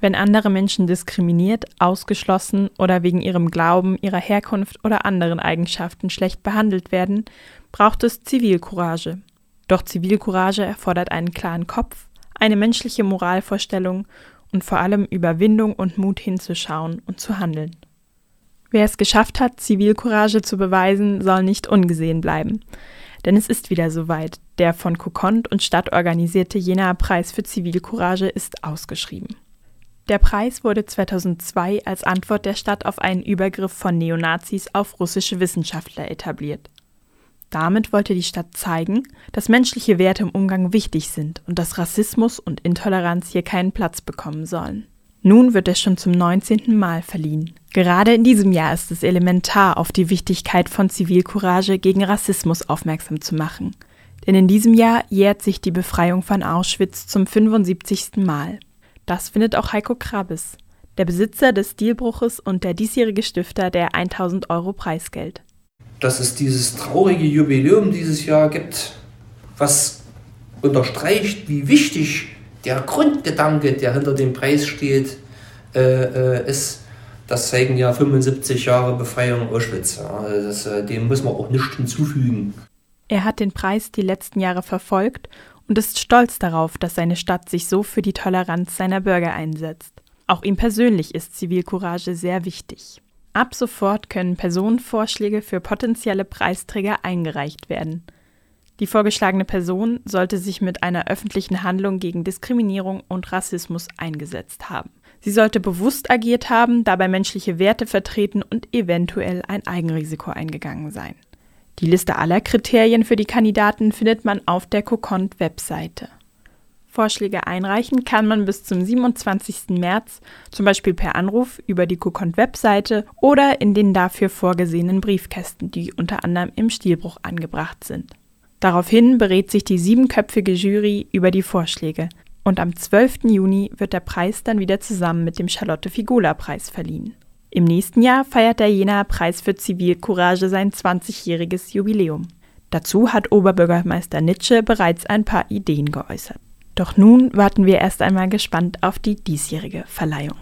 Wenn andere Menschen diskriminiert, ausgeschlossen oder wegen ihrem Glauben, ihrer Herkunft oder anderen Eigenschaften schlecht behandelt werden, braucht es Zivilcourage. Doch Zivilcourage erfordert einen klaren Kopf, eine menschliche Moralvorstellung und vor allem Überwindung und Mut hinzuschauen und zu handeln. Wer es geschafft hat, Zivilcourage zu beweisen, soll nicht ungesehen bleiben. Denn es ist wieder soweit. Der von Kokont und Stadt organisierte Jenaer Preis für Zivilcourage ist ausgeschrieben. Der Preis wurde 2002 als Antwort der Stadt auf einen Übergriff von Neonazis auf russische Wissenschaftler etabliert. Damit wollte die Stadt zeigen, dass menschliche Werte im Umgang wichtig sind und dass Rassismus und Intoleranz hier keinen Platz bekommen sollen. Nun wird es schon zum 19. Mal verliehen. Gerade in diesem Jahr ist es elementar, auf die Wichtigkeit von Zivilcourage gegen Rassismus aufmerksam zu machen. Denn in diesem Jahr jährt sich die Befreiung von Auschwitz zum 75. Mal. Das findet auch Heiko Krabes, der Besitzer des Stilbruches und der diesjährige Stifter der 1000 Euro Preisgeld. Dass es dieses traurige Jubiläum dieses Jahr gibt, was unterstreicht, wie wichtig der Grundgedanke, der hinter dem Preis steht, äh, äh, ist, das zeigen ja 75 Jahre Befreiung Auschwitz. Ja. Also das, äh, dem muss man auch nichts hinzufügen. Er hat den Preis die letzten Jahre verfolgt und ist stolz darauf, dass seine Stadt sich so für die Toleranz seiner Bürger einsetzt. Auch ihm persönlich ist Zivilcourage sehr wichtig. Ab sofort können Personenvorschläge für potenzielle Preisträger eingereicht werden. Die vorgeschlagene Person sollte sich mit einer öffentlichen Handlung gegen Diskriminierung und Rassismus eingesetzt haben. Sie sollte bewusst agiert haben, dabei menschliche Werte vertreten und eventuell ein Eigenrisiko eingegangen sein. Die Liste aller Kriterien für die Kandidaten findet man auf der Kokont-Webseite. Vorschläge einreichen kann man bis zum 27. März, zum Beispiel per Anruf über die Kokont-Webseite oder in den dafür vorgesehenen Briefkästen, die unter anderem im Stilbruch angebracht sind. Daraufhin berät sich die siebenköpfige Jury über die Vorschläge und am 12. Juni wird der Preis dann wieder zusammen mit dem Charlotte Figula Preis verliehen. Im nächsten Jahr feiert der Jenaer Preis für Zivilcourage sein 20-jähriges Jubiläum. Dazu hat Oberbürgermeister Nitsche bereits ein paar Ideen geäußert. Doch nun warten wir erst einmal gespannt auf die diesjährige Verleihung.